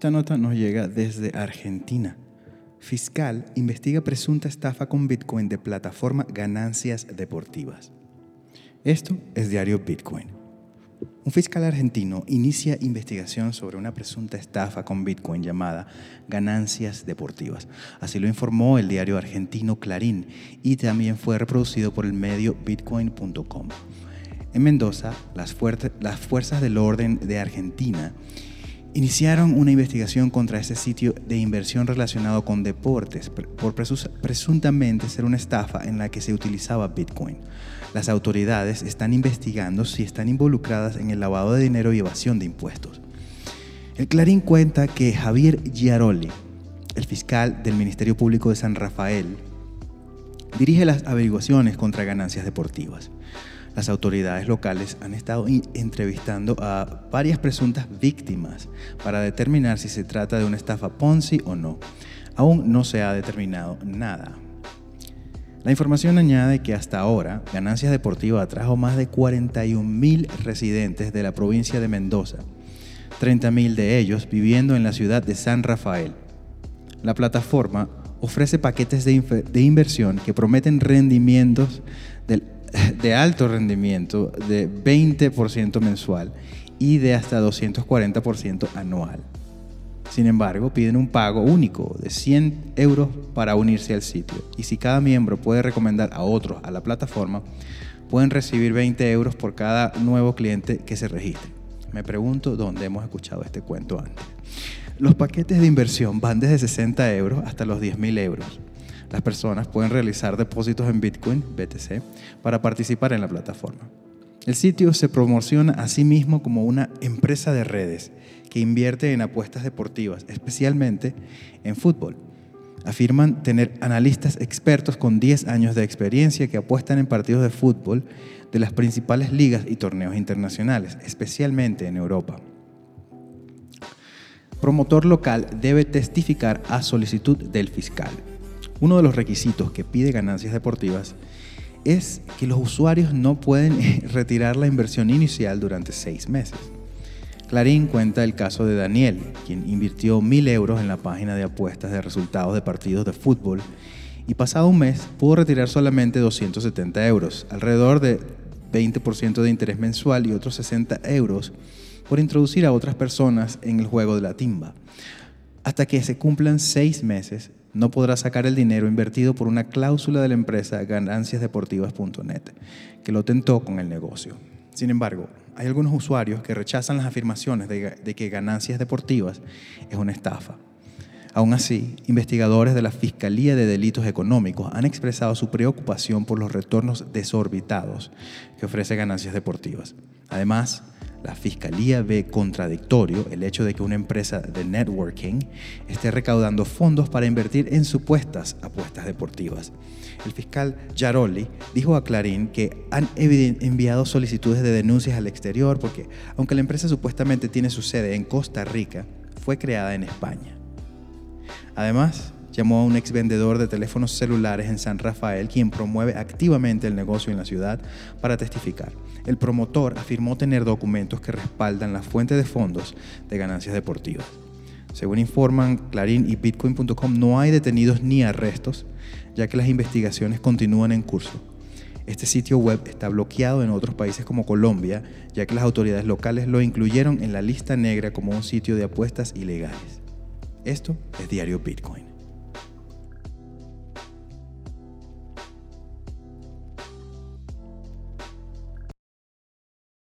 Esta nota nos llega desde Argentina. Fiscal investiga presunta estafa con Bitcoin de plataforma Ganancias Deportivas. Esto es Diario Bitcoin. Un fiscal argentino inicia investigación sobre una presunta estafa con Bitcoin llamada Ganancias Deportivas. Así lo informó el diario argentino Clarín y también fue reproducido por el medio bitcoin.com. En Mendoza, las, fuerzas del orden de Argentina iniciaron una investigación contra ese sitio de inversión relacionado con deportes por presuntamente ser una estafa en la que se utilizaba Bitcoin. Las autoridades están investigando si están involucradas en el lavado de dinero y evasión de impuestos. El Clarín cuenta que Javier Giaroli, el fiscal del Ministerio Público de San Rafael, dirige las averiguaciones contra ganancias deportivas las autoridades locales han estado entrevistando a varias presuntas víctimas para determinar si se trata de una estafa Ponzi o no. Aún no se ha determinado nada. La información añade que hasta ahora Ganancias Deportivas atrajo más de 41.000 residentes de la provincia de Mendoza, 30.000 de ellos viviendo en la ciudad de San Rafael. La plataforma ofrece paquetes de, de inversión que prometen rendimientos del de alto rendimiento de 20% mensual y de hasta 240% anual. Sin embargo, piden un pago único de 100 euros para unirse al sitio y si cada miembro puede recomendar a otros a la plataforma, pueden recibir 20 euros por cada nuevo cliente que se registre. Me pregunto dónde hemos escuchado este cuento antes. Los paquetes de inversión van desde 60 euros hasta los 10.000 euros las personas pueden realizar depósitos en Bitcoin, BTC, para participar en la plataforma. El sitio se promociona a sí mismo como una empresa de redes que invierte en apuestas deportivas, especialmente en fútbol. Afirman tener analistas expertos con 10 años de experiencia que apuestan en partidos de fútbol de las principales ligas y torneos internacionales, especialmente en Europa. Promotor local debe testificar a solicitud del fiscal. Uno de los requisitos que pide ganancias deportivas es que los usuarios no pueden retirar la inversión inicial durante seis meses. Clarín cuenta el caso de Daniel, quien invirtió mil euros en la página de apuestas de resultados de partidos de fútbol y pasado un mes pudo retirar solamente 270 euros, alrededor de 20% de interés mensual y otros 60 euros por introducir a otras personas en el juego de la timba. Hasta que se cumplan seis meses no podrá sacar el dinero invertido por una cláusula de la empresa gananciasdeportivas.net, que lo tentó con el negocio. Sin embargo, hay algunos usuarios que rechazan las afirmaciones de, que Ganancias Deportivas es una estafa. Aún así, investigadores de la Fiscalía de Delitos Económicos han expresado su preocupación por los retornos desorbitados que ofrece Ganancias Deportivas. Además, la Fiscalía ve contradictorio el hecho de que una empresa de networking esté recaudando fondos para invertir en supuestas apuestas deportivas. El fiscal Jaroli dijo a Clarín que han enviado solicitudes de denuncias al exterior porque, aunque la empresa supuestamente tiene su sede en Costa Rica, fue creada en España. Además, llamó a un ex vendedor de teléfonos celulares en San Rafael, quien promueve activamente el negocio en la ciudad, para testificar. El promotor afirmó tener documentos que respaldan la fuente de fondos de ganancias deportivas. Según informan Clarín y Bitcoin.com, no hay detenidos ni arrestos, ya que las investigaciones continúan en curso. Este sitio web está bloqueado en otros países como Colombia, ya que las autoridades locales lo incluyeron en la lista negra como un sitio de apuestas ilegales. Esto es Diario Bitcoin.